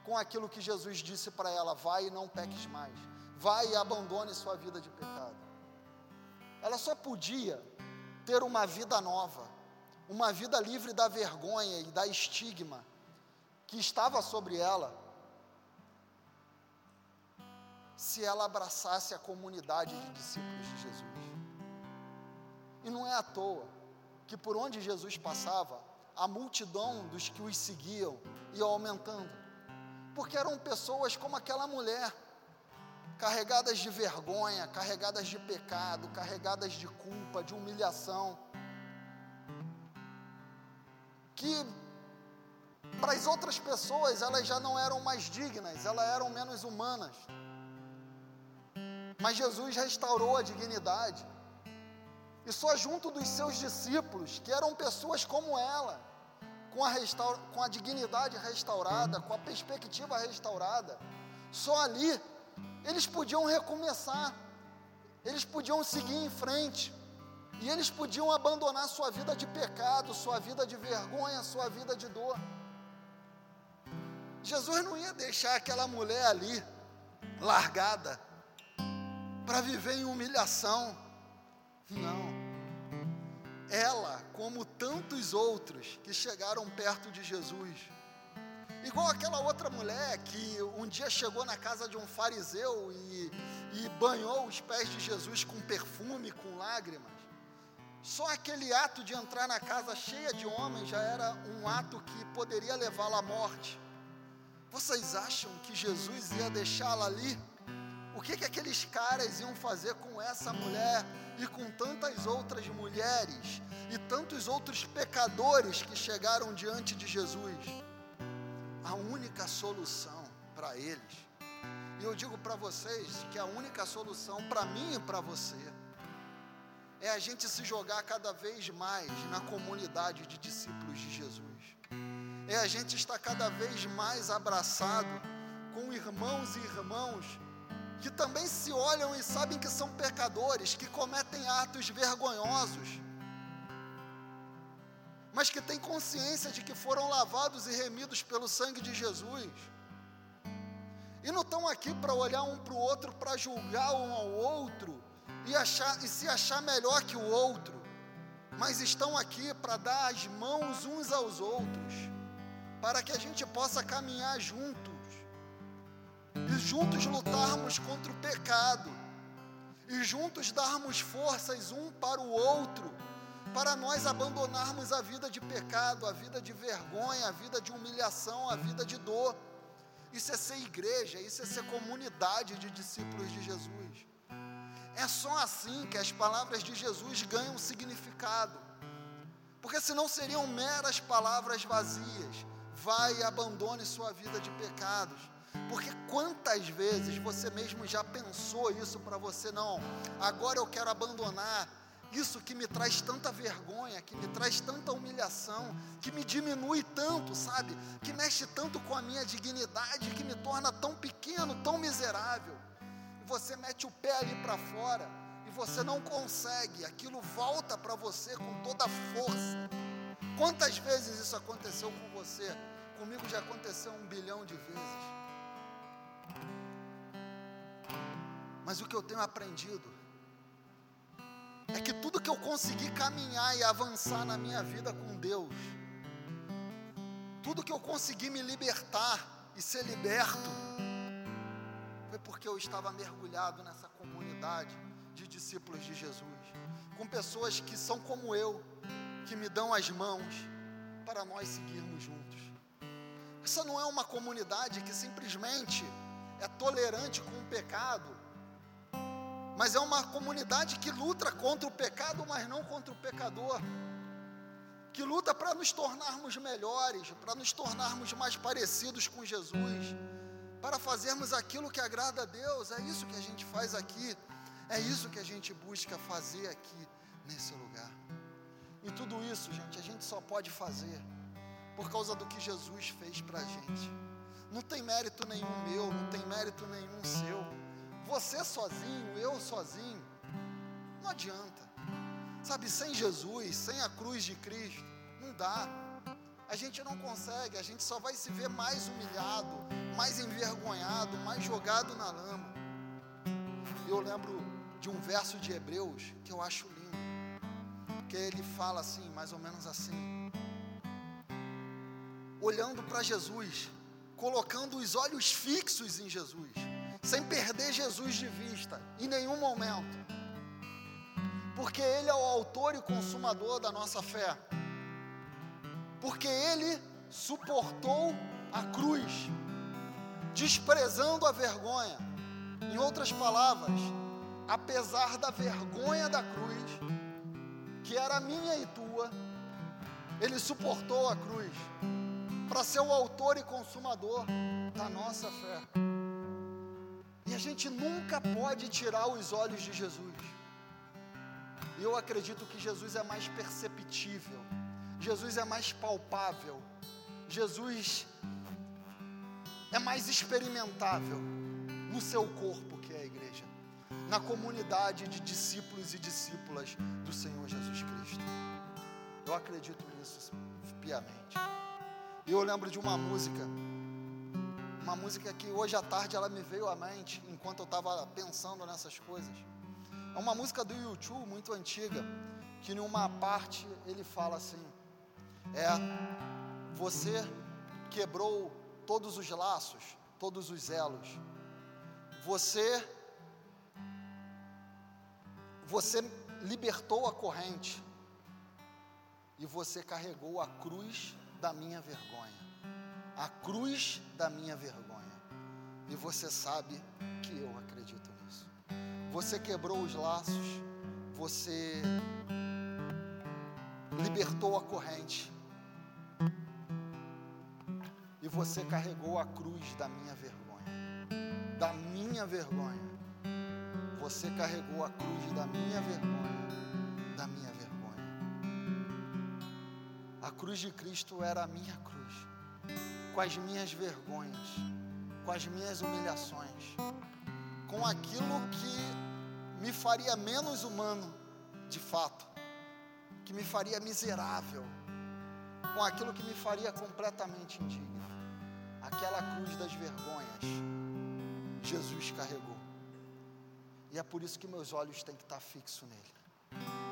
A: com aquilo que Jesus disse para ela: vai e não peques mais vai e abandone sua vida de pecado. Ela só podia ter uma vida nova, uma vida livre da vergonha e da estigma que estava sobre ela, se ela abraçasse a comunidade de discípulos de Jesus. E não é à toa que por onde Jesus passava, a multidão dos que os seguiam ia aumentando, porque eram pessoas como aquela mulher carregadas de vergonha, carregadas de pecado, carregadas de culpa, de humilhação, que para as outras pessoas elas já não eram mais dignas, elas eram menos humanas. Mas Jesus restaurou a dignidade. E só junto dos seus discípulos, que eram pessoas como ela, com a, restaura, com a dignidade restaurada, com a perspectiva restaurada, só ali eles podiam recomeçar, eles podiam seguir em frente, e eles podiam abandonar sua vida de pecado, sua vida de vergonha, sua vida de dor. Jesus não ia deixar aquela mulher ali, largada, para viver em humilhação. Não. Ela, como tantos outros que chegaram perto de Jesus, Igual aquela outra mulher que um dia chegou na casa de um fariseu e, e banhou os pés de Jesus com perfume, com lágrimas. Só aquele ato de entrar na casa cheia de homens já era um ato que poderia levá-la à morte. Vocês acham que Jesus ia deixá-la ali? O que, que aqueles caras iam fazer com essa mulher e com tantas outras mulheres e tantos outros pecadores que chegaram diante de Jesus? a única solução para eles. E eu digo para vocês que a única solução para mim e para você é a gente se jogar cada vez mais na comunidade de discípulos de Jesus. É a gente estar cada vez mais abraçado com irmãos e irmãos que também se olham e sabem que são pecadores, que cometem atos vergonhosos mas que têm consciência de que foram lavados e remidos pelo sangue de Jesus. E não estão aqui para olhar um para o outro, para julgar um ao outro e, achar, e se achar melhor que o outro, mas estão aqui para dar as mãos uns aos outros, para que a gente possa caminhar juntos e juntos lutarmos contra o pecado e juntos darmos forças um para o outro para nós abandonarmos a vida de pecado, a vida de vergonha, a vida de humilhação, a vida de dor. Isso é ser igreja, isso é ser comunidade de discípulos de Jesus. É só assim que as palavras de Jesus ganham significado. Porque senão seriam meras palavras vazias. Vai e abandone sua vida de pecados. Porque quantas vezes você mesmo já pensou isso para você? Não, agora eu quero abandonar isso que me traz tanta vergonha, que me traz tanta humilhação, que me diminui tanto, sabe? Que mexe tanto com a minha dignidade, que me torna tão pequeno, tão miserável. E você mete o pé ali para fora e você não consegue, aquilo volta para você com toda a força. Quantas vezes isso aconteceu com você? Comigo já aconteceu um bilhão de vezes. Mas o que eu tenho aprendido é que tudo que eu consegui caminhar e avançar na minha vida com Deus, tudo que eu consegui me libertar e ser liberto, foi porque eu estava mergulhado nessa comunidade de discípulos de Jesus, com pessoas que são como eu, que me dão as mãos para nós seguirmos juntos. Essa não é uma comunidade que simplesmente é tolerante com o pecado mas é uma comunidade que luta contra o pecado, mas não contra o pecador. Que luta para nos tornarmos melhores, para nos tornarmos mais parecidos com Jesus, para fazermos aquilo que agrada a Deus. É isso que a gente faz aqui, é isso que a gente busca fazer aqui nesse lugar. E tudo isso, gente, a gente só pode fazer por causa do que Jesus fez para a gente. Não tem mérito nenhum meu, não tem mérito nenhum seu você sozinho, eu sozinho, não adianta. Sabe, sem Jesus, sem a cruz de Cristo, não dá. A gente não consegue, a gente só vai se ver mais humilhado, mais envergonhado, mais jogado na lama. Eu lembro de um verso de Hebreus que eu acho lindo, que ele fala assim, mais ou menos assim: olhando para Jesus, colocando os olhos fixos em Jesus sem perder Jesus de vista, em nenhum momento, porque Ele é o autor e consumador da nossa fé, porque Ele suportou a cruz, desprezando a vergonha, em outras palavras, apesar da vergonha da cruz, que era minha e tua, Ele suportou a cruz, para ser o autor e consumador da nossa fé. E a gente nunca pode tirar os olhos de Jesus. E eu acredito que Jesus é mais perceptível, Jesus é mais palpável, Jesus é mais experimentável no seu corpo, que é a igreja, na comunidade de discípulos e discípulas do Senhor Jesus Cristo. Eu acredito nisso piamente. E eu lembro de uma música uma música que hoje à tarde ela me veio à mente enquanto eu estava pensando nessas coisas. É uma música do YouTube muito antiga, que em uma parte ele fala assim: É, você quebrou todos os laços, todos os elos. Você você libertou a corrente e você carregou a cruz da minha vergonha a cruz da minha vergonha. E você sabe que eu acredito nisso. Você quebrou os laços, você libertou a corrente. E você carregou a cruz da minha vergonha. Da minha vergonha. Você carregou a cruz da minha vergonha. Da minha vergonha. Cruz de Cristo era a minha cruz com as minhas vergonhas, com as minhas humilhações, com aquilo que me faria menos humano, de fato, que me faria miserável, com aquilo que me faria completamente indigno. Aquela cruz das vergonhas, Jesus carregou. E é por isso que meus olhos têm que estar fixos nele.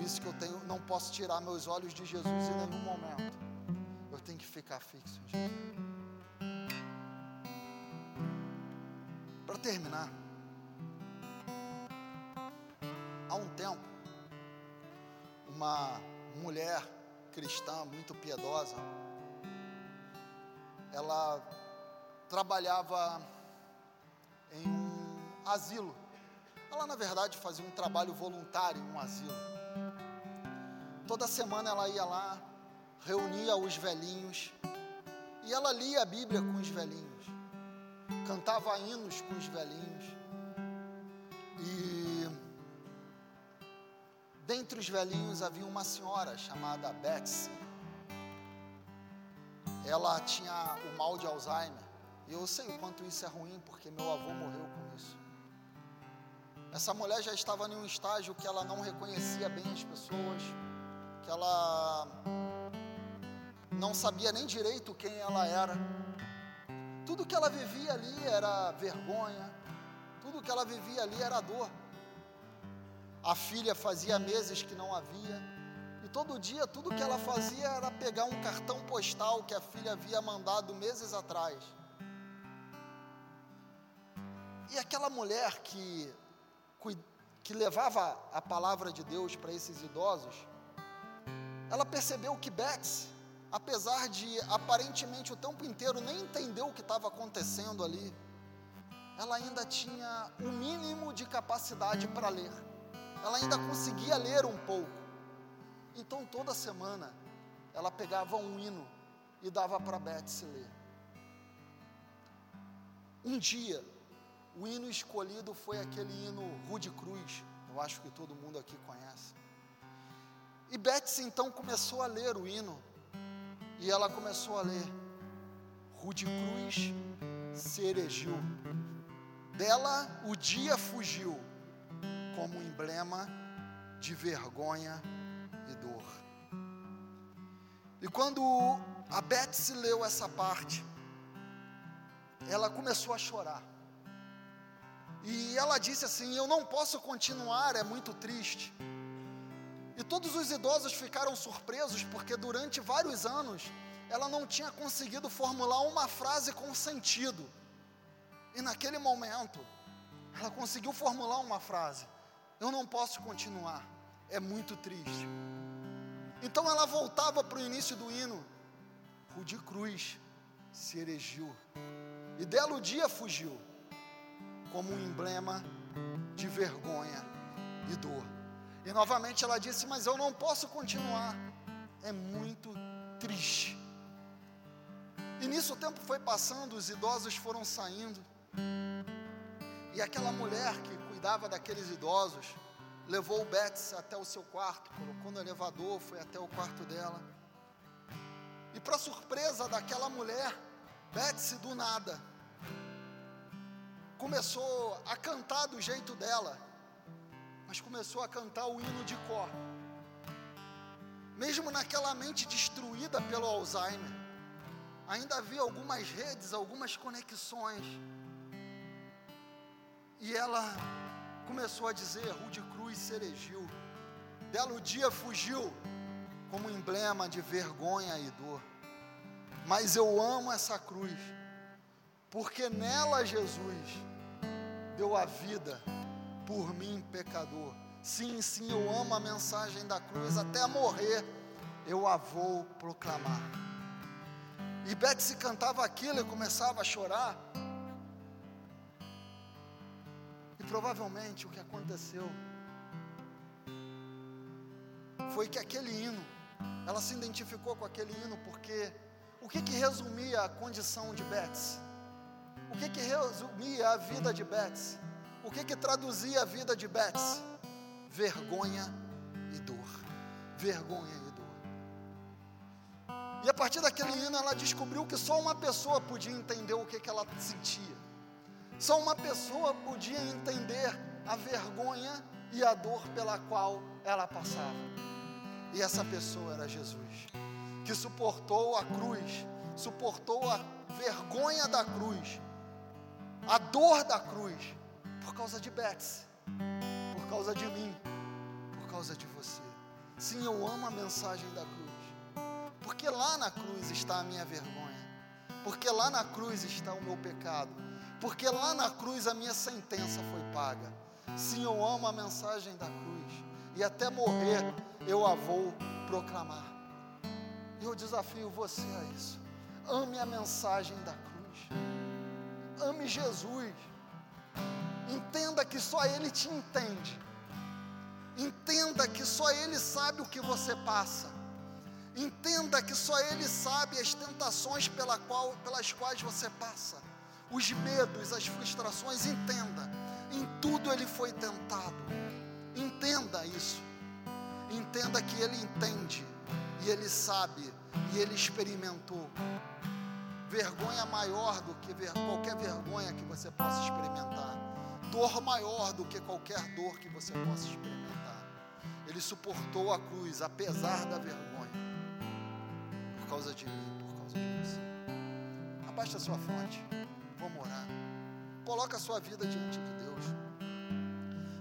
A: Por isso que eu tenho, não posso tirar meus olhos de Jesus em nenhum momento eu tenho que ficar fixo em Jesus. Para terminar, há um tempo, uma mulher cristã muito piedosa, ela trabalhava em um asilo Ela, na verdade, fazia um trabalho voluntário em um asilo. Toda semana ela ia lá, reunia os velhinhos, e ela lia a Bíblia com os velhinhos, cantava hinos com os velhinhos, e dentre os velhinhos havia uma senhora chamada Betsy. Ela tinha o mal de Alzheimer, e eu sei o quanto isso é ruim, porque meu avô morreu com isso. Essa mulher já estava em um estágio que ela não reconhecia bem as pessoas, que ela não sabia nem direito quem ela era. Tudo que ela vivia ali era vergonha, tudo que ela vivia ali era dor. A filha fazia meses que não havia, e todo dia tudo que ela fazia era pegar um cartão postal que a filha havia mandado meses atrás. E aquela mulher que, que levava a palavra de Deus para esses idosos, ela percebeu que Betsy, apesar de aparentemente o tempo inteiro nem entender o que estava acontecendo ali, ela ainda tinha o um mínimo de capacidade para ler. Ela ainda conseguia ler um pouco. Então toda semana ela pegava um hino e dava para Betsy ler. Um dia, o hino escolhido foi aquele hino Rude Cruz, eu acho que todo mundo aqui conhece. E Betsy então começou a ler o hino, e ela começou a ler: Rude Cruz se erigiu, dela o dia fugiu, como emblema de vergonha e dor. E quando a Betsy leu essa parte, ela começou a chorar. E ela disse assim: Eu não posso continuar, é muito triste. E todos os idosos ficaram surpresos porque durante vários anos ela não tinha conseguido formular uma frase com sentido. E naquele momento, ela conseguiu formular uma frase: Eu não posso continuar, é muito triste. Então ela voltava para o início do hino: Rude Cruz se erigiu, e dela o dia fugiu, como um emblema de vergonha e dor. E novamente ela disse: Mas eu não posso continuar. É muito triste. E nisso o tempo foi passando, os idosos foram saindo. E aquela mulher que cuidava daqueles idosos levou o Betsy até o seu quarto, colocou no elevador, foi até o quarto dela. E para surpresa daquela mulher, Betsy do nada começou a cantar do jeito dela mas começou a cantar o hino de cor. Mesmo naquela mente destruída pelo Alzheimer, ainda havia algumas redes, algumas conexões. E ela começou a dizer: Rude Cruz Ceregiu. Dela o dia fugiu como emblema de vergonha e dor. Mas eu amo essa cruz, porque nela Jesus deu a vida por mim, pecador. Sim, sim, eu amo a mensagem da cruz, até morrer eu a vou proclamar. E Betsy cantava aquilo e começava a chorar. E provavelmente o que aconteceu foi que aquele hino, ela se identificou com aquele hino porque o que que resumia a condição de Betsy? O que que resumia a vida de Betsy? O que que traduzia a vida de Betsy? Vergonha e dor. Vergonha e dor. E a partir daquele hino ela descobriu que só uma pessoa podia entender o que, que ela sentia. Só uma pessoa podia entender a vergonha e a dor pela qual ela passava. E essa pessoa era Jesus, que suportou a cruz, suportou a vergonha da cruz, a dor da cruz, por causa de Betsy, por causa de mim, por causa de você. Sim, eu amo a mensagem da cruz, porque lá na cruz está a minha vergonha, porque lá na cruz está o meu pecado, porque lá na cruz a minha sentença foi paga. Sim, eu amo a mensagem da cruz, e até morrer eu a vou proclamar. Eu desafio você a isso. Ame a mensagem da cruz. Ame Jesus Entenda que só Ele te entende. Entenda que só Ele sabe o que você passa. Entenda que só Ele sabe as tentações pela qual, pelas quais você passa, os medos, as frustrações. Entenda, em tudo Ele foi tentado. Entenda isso. Entenda que Ele entende e Ele sabe e Ele experimentou. Vergonha maior do que ver, qualquer vergonha que você possa experimentar, dor maior do que qualquer dor que você possa experimentar. Ele suportou a cruz, apesar da vergonha, por causa de mim, por causa de você. Abaixa a sua fronte, vamos orar. Coloca a sua vida diante de Deus.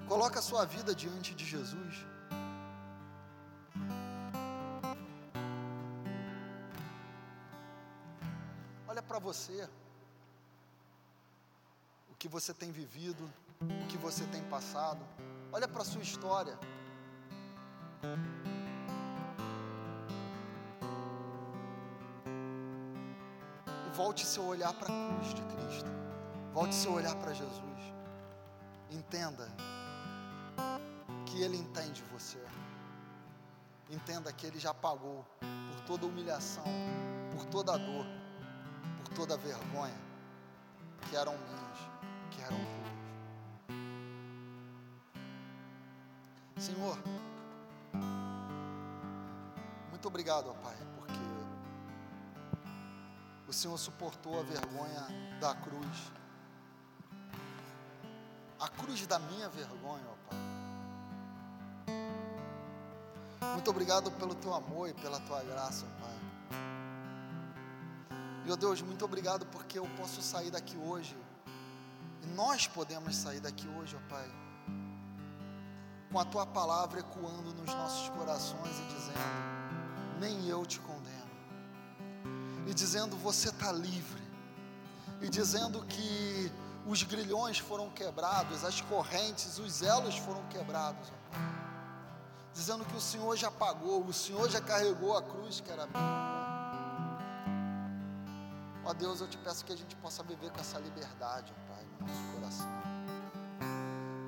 A: Coloca a sua vida diante de Jesus. Olha para você. Que você tem vivido, o que você tem passado. Olha para a sua história. E volte seu olhar para a cruz de Cristo. Volte seu olhar para Jesus. Entenda que Ele entende você. Entenda que Ele já pagou por toda humilhação, por toda dor, por toda vergonha que eram minhas, Senhor, muito obrigado, ó Pai, porque o Senhor suportou a vergonha da cruz. A cruz da minha vergonha, ó Pai. Muito obrigado pelo teu amor e pela tua graça, ó Pai. Meu Deus, muito obrigado porque eu posso sair daqui hoje. Nós podemos sair daqui hoje, ó Pai. Com a tua palavra ecoando nos nossos corações e dizendo: Nem eu te condeno. E dizendo: Você está livre. E dizendo que os grilhões foram quebrados, as correntes, os elos foram quebrados. Ó Pai. Dizendo que o Senhor já pagou, o Senhor já carregou a cruz que era minha. Ó Deus, eu te peço que a gente possa viver com essa liberdade, ó nosso coração.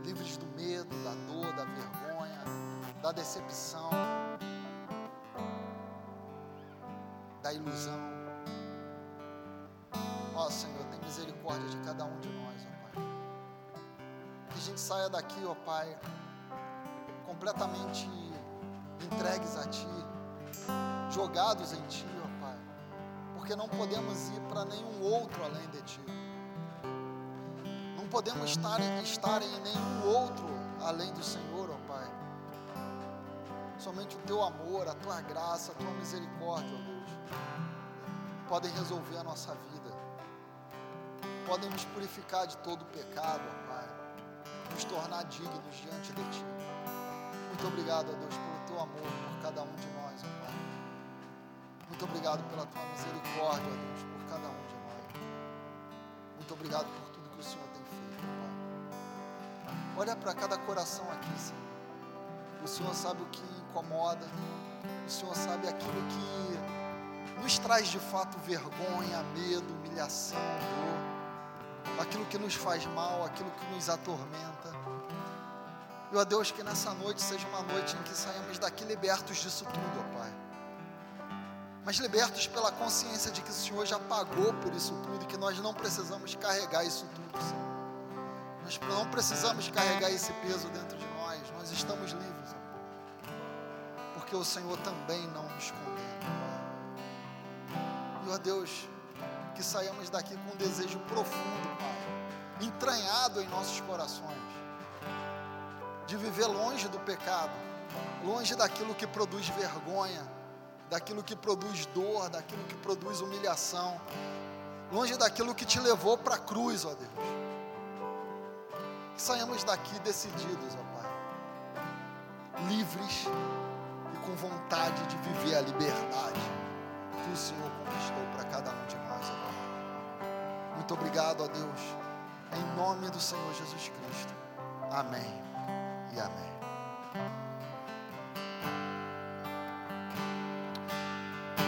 A: Livres do medo, da dor, da vergonha, da decepção, da ilusão. Ó Senhor, tem misericórdia de cada um de nós, ó Pai. Que a gente saia daqui, ó Pai, completamente entregues a Ti, jogados em Ti, ó Pai, porque não podemos ir para nenhum outro além de Ti. Podemos estar, estar em nenhum outro além do Senhor, ó Pai. Somente o Teu amor, a Tua graça, a Tua misericórdia, ó Deus, podem resolver a nossa vida, podem nos purificar de todo o pecado, ó Pai, nos tornar dignos diante de Ti. Muito obrigado, ó Deus, pelo teu amor por cada um de nós, ó Pai. Muito obrigado pela tua misericórdia, ó Deus, por cada um de nós. Muito obrigado por Olha para cada coração aqui, Senhor. O Senhor sabe o que incomoda, o Senhor sabe aquilo que nos traz de fato vergonha, medo, humilhação, dor, aquilo que nos faz mal, aquilo que nos atormenta. E, ó Deus, que nessa noite seja uma noite em que saímos daqui libertos disso tudo, ó Pai. Mas libertos pela consciência de que o Senhor já pagou por isso tudo e que nós não precisamos carregar isso tudo, Senhor. Não precisamos carregar esse peso dentro de nós, nós estamos livres. Porque o Senhor também não nos condena. E, ó Deus, que saímos daqui com um desejo profundo, Pai, entranhado em nossos corações de viver longe do pecado, longe daquilo que produz vergonha, daquilo que produz dor, daquilo que produz humilhação, longe daquilo que te levou para a cruz, ó Deus. Que saímos daqui decididos, ó Pai, livres e com vontade de viver a liberdade que o Senhor conquistou para cada um de nós, ó Pai. Muito obrigado, ó Deus, em nome do Senhor Jesus Cristo. Amém e amém.